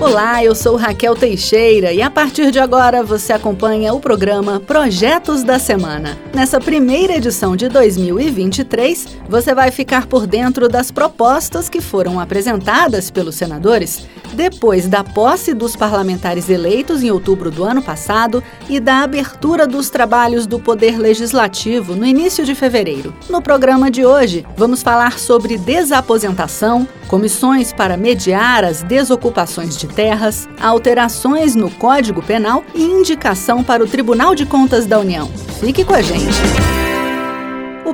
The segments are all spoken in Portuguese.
Olá, eu sou Raquel Teixeira e a partir de agora você acompanha o programa Projetos da Semana. Nessa primeira edição de 2023, você vai ficar por dentro das propostas que foram apresentadas pelos senadores depois da posse dos parlamentares eleitos em outubro do ano passado e da abertura dos trabalhos do Poder Legislativo no início de fevereiro. No programa de hoje, vamos falar sobre desaposentação, comissões para mediar as desocupações de terras, alterações no Código Penal e indicação para o Tribunal de Contas da União. Fique com a gente!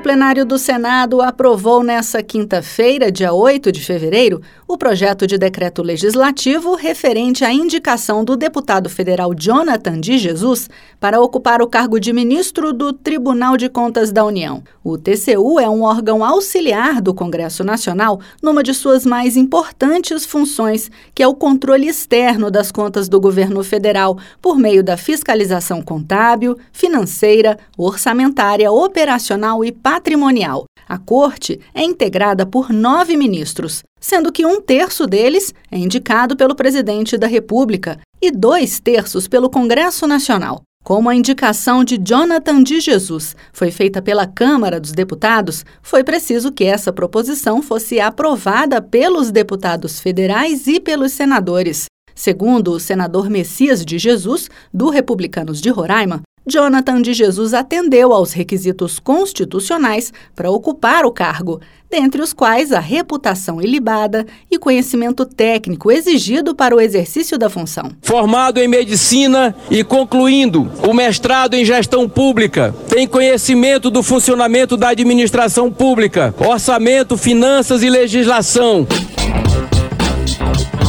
Plenário do Senado aprovou nesta quinta-feira, dia 8 de fevereiro, o projeto de decreto legislativo referente à indicação do deputado federal Jonathan de Jesus para ocupar o cargo de ministro do Tribunal de Contas da União. O TCU é um órgão auxiliar do Congresso Nacional numa de suas mais importantes funções, que é o controle externo das contas do governo federal por meio da fiscalização contábil, financeira, orçamentária, operacional e patrimonial. A corte é integrada por nove ministros, sendo que um terço deles é indicado pelo presidente da República e dois terços pelo Congresso Nacional. Como a indicação de Jonathan de Jesus foi feita pela Câmara dos Deputados, foi preciso que essa proposição fosse aprovada pelos deputados federais e pelos senadores. Segundo o senador Messias de Jesus, do Republicanos de Roraima, Jonathan de Jesus atendeu aos requisitos constitucionais para ocupar o cargo, dentre os quais a reputação ilibada e conhecimento técnico exigido para o exercício da função. Formado em medicina e concluindo o mestrado em gestão pública, tem conhecimento do funcionamento da administração pública, orçamento, finanças e legislação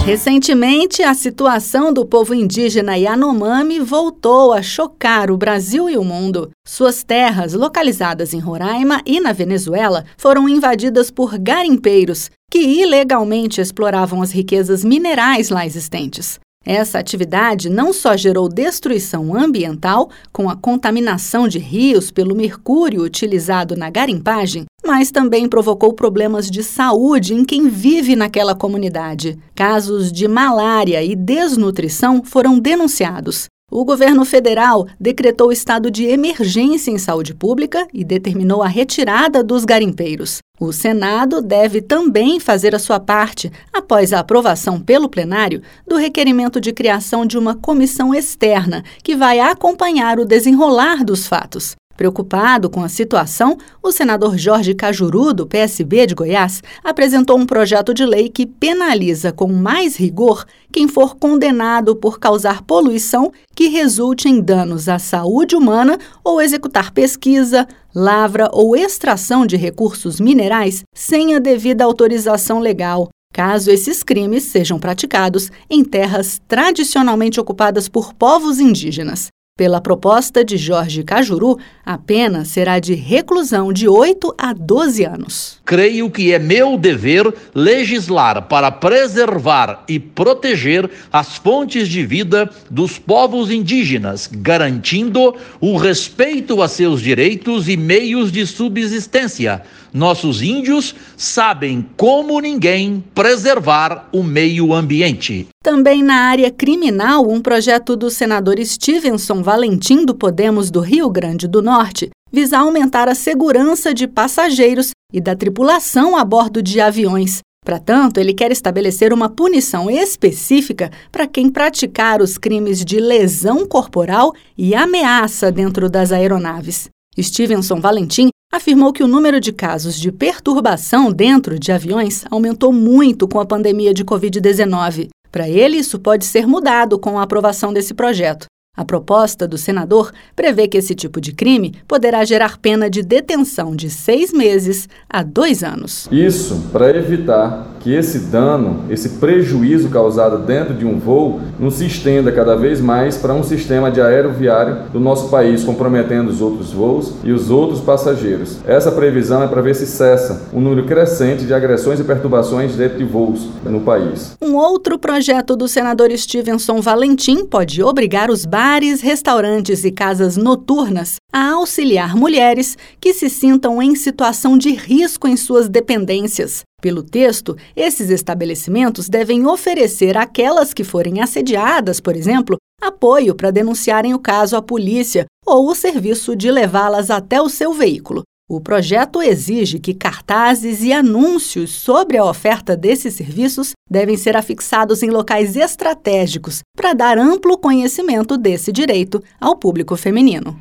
Recentemente, a situação do povo indígena Yanomami voltou a chocar o Brasil e o mundo. Suas terras, localizadas em Roraima e na Venezuela, foram invadidas por garimpeiros que ilegalmente exploravam as riquezas minerais lá existentes. Essa atividade não só gerou destruição ambiental, com a contaminação de rios pelo mercúrio utilizado na garimpagem, mas também provocou problemas de saúde em quem vive naquela comunidade. Casos de malária e desnutrição foram denunciados. O governo federal decretou estado de emergência em saúde pública e determinou a retirada dos garimpeiros. O Senado deve também fazer a sua parte, após a aprovação pelo plenário, do requerimento de criação de uma comissão externa que vai acompanhar o desenrolar dos fatos. Preocupado com a situação, o senador Jorge Cajuru, do PSB de Goiás, apresentou um projeto de lei que penaliza com mais rigor quem for condenado por causar poluição que resulte em danos à saúde humana ou executar pesquisa, lavra ou extração de recursos minerais sem a devida autorização legal caso esses crimes sejam praticados em terras tradicionalmente ocupadas por povos indígenas. Pela proposta de Jorge Cajuru, a pena será de reclusão de 8 a 12 anos. Creio que é meu dever legislar para preservar e proteger as fontes de vida dos povos indígenas, garantindo o respeito a seus direitos e meios de subsistência. Nossos índios sabem como ninguém preservar o meio ambiente. Também na área criminal, um projeto do senador Stevenson Valentim do Podemos do Rio Grande do Norte visa aumentar a segurança de passageiros e da tripulação a bordo de aviões. Para tanto, ele quer estabelecer uma punição específica para quem praticar os crimes de lesão corporal e ameaça dentro das aeronaves. Stevenson Valentim afirmou que o número de casos de perturbação dentro de aviões aumentou muito com a pandemia de Covid-19. Para ele, isso pode ser mudado com a aprovação desse projeto. A proposta do senador prevê que esse tipo de crime poderá gerar pena de detenção de seis meses a dois anos. Isso para evitar que esse dano, esse prejuízo causado dentro de um voo, não se estenda cada vez mais para um sistema de aeroviário do nosso país, comprometendo os outros voos e os outros passageiros. Essa previsão é para ver se cessa o um número crescente de agressões e perturbações dentro de voos no país. Um outro projeto do senador Stevenson Valentim pode obrigar os bares, restaurantes e casas noturnas a auxiliar mulheres que se sintam em situação de risco em suas dependências. Pelo texto, esses estabelecimentos devem oferecer àquelas que forem assediadas, por exemplo, apoio para denunciarem o caso à polícia ou o serviço de levá-las até o seu veículo. O projeto exige que cartazes e anúncios sobre a oferta desses serviços devem ser afixados em locais estratégicos para dar amplo conhecimento desse direito ao público feminino.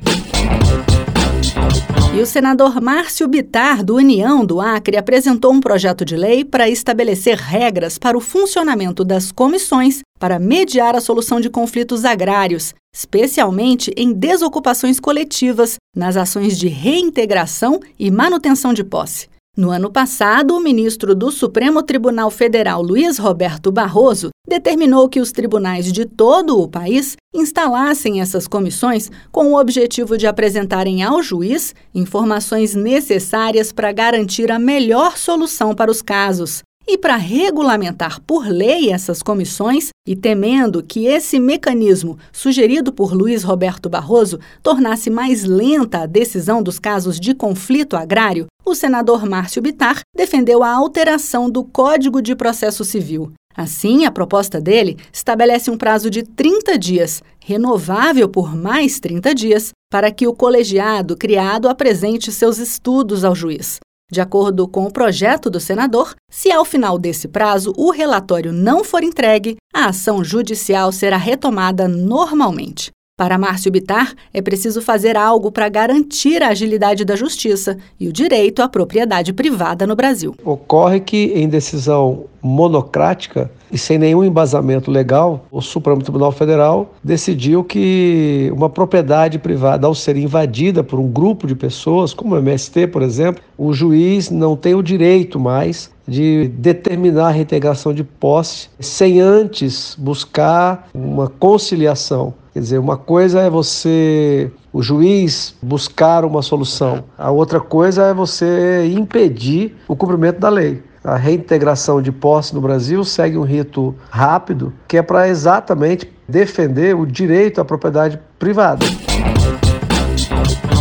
E o senador Márcio Bitar, do União do Acre, apresentou um projeto de lei para estabelecer regras para o funcionamento das comissões para mediar a solução de conflitos agrários, especialmente em desocupações coletivas, nas ações de reintegração e manutenção de posse. No ano passado, o ministro do Supremo Tribunal Federal, Luiz Roberto Barroso, determinou que os tribunais de todo o país instalassem essas comissões com o objetivo de apresentarem ao juiz informações necessárias para garantir a melhor solução para os casos. E para regulamentar por lei essas comissões, e temendo que esse mecanismo sugerido por Luiz Roberto Barroso tornasse mais lenta a decisão dos casos de conflito agrário, o senador Márcio Bitar defendeu a alteração do Código de Processo Civil. Assim, a proposta dele estabelece um prazo de 30 dias, renovável por mais 30 dias, para que o colegiado criado apresente seus estudos ao juiz. De acordo com o projeto do senador, se ao final desse prazo o relatório não for entregue, a ação judicial será retomada normalmente. Para Márcio Bitar, é preciso fazer algo para garantir a agilidade da justiça e o direito à propriedade privada no Brasil. Ocorre que, em decisão monocrática e sem nenhum embasamento legal, o Supremo Tribunal Federal decidiu que uma propriedade privada, ao ser invadida por um grupo de pessoas, como o MST, por exemplo, o juiz não tem o direito mais de determinar a reintegração de posse sem antes buscar uma conciliação. Quer dizer, uma coisa é você, o juiz, buscar uma solução, a outra coisa é você impedir o cumprimento da lei. A reintegração de posse no Brasil segue um rito rápido, que é para exatamente defender o direito à propriedade privada.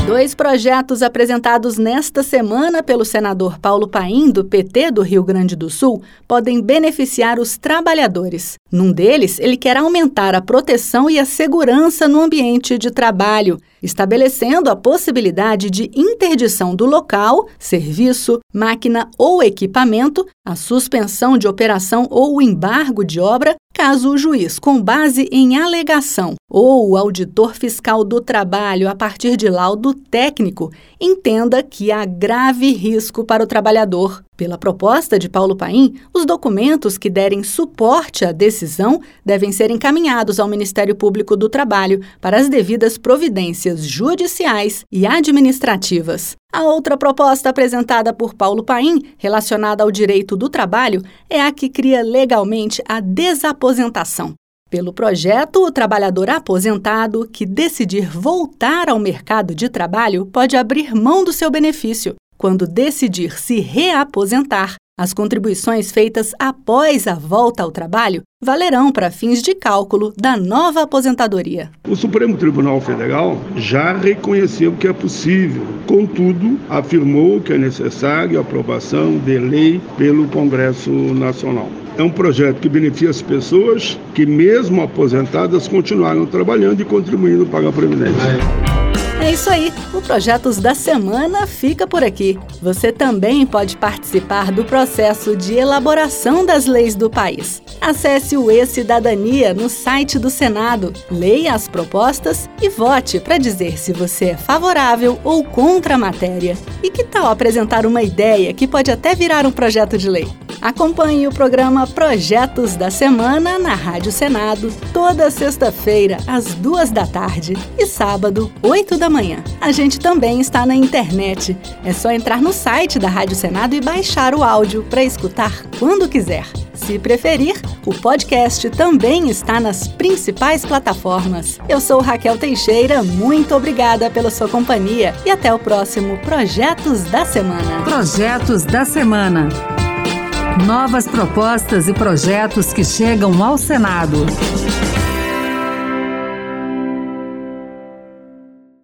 Dois projetos apresentados nesta semana pelo senador Paulo Paim, do PT do Rio Grande do Sul, podem beneficiar os trabalhadores. Num deles, ele quer aumentar a proteção e a segurança no ambiente de trabalho, estabelecendo a possibilidade de interdição do local, serviço, máquina ou equipamento, a suspensão de operação ou o embargo de obra caso o juiz, com base em alegação, ou o auditor fiscal do trabalho, a partir de laudo técnico, entenda que há grave risco para o trabalhador. Pela proposta de Paulo Paim, os documentos que derem suporte à decisão devem ser encaminhados ao Ministério Público do Trabalho para as devidas providências judiciais e administrativas. A outra proposta apresentada por Paulo Paim, relacionada ao direito do trabalho, é a que cria legalmente a desaposentação. Pelo projeto, o trabalhador aposentado que decidir voltar ao mercado de trabalho pode abrir mão do seu benefício. Quando decidir se reaposentar, as contribuições feitas após a volta ao trabalho valerão para fins de cálculo da nova aposentadoria. O Supremo Tribunal Federal já reconheceu que é possível, contudo, afirmou que é necessária a aprovação de lei pelo Congresso Nacional. É um projeto que beneficia as pessoas que, mesmo aposentadas, continuaram trabalhando e contribuindo para a Previdência. É isso aí, o Projetos da Semana fica por aqui. Você também pode participar do processo de elaboração das leis do país. Acesse o E-Cidadania no site do Senado, leia as propostas e vote para dizer se você é favorável ou contra a matéria. E que tal apresentar uma ideia que pode até virar um projeto de lei? Acompanhe o programa Projetos da Semana na Rádio Senado, toda sexta-feira, às duas da tarde e sábado, oito da manhã. A gente também está na internet. É só entrar no site da Rádio Senado e baixar o áudio para escutar quando quiser. Se preferir, o podcast também está nas principais plataformas. Eu sou Raquel Teixeira, muito obrigada pela sua companhia e até o próximo Projetos da Semana. Projetos da Semana. Novas propostas e projetos que chegam ao Senado.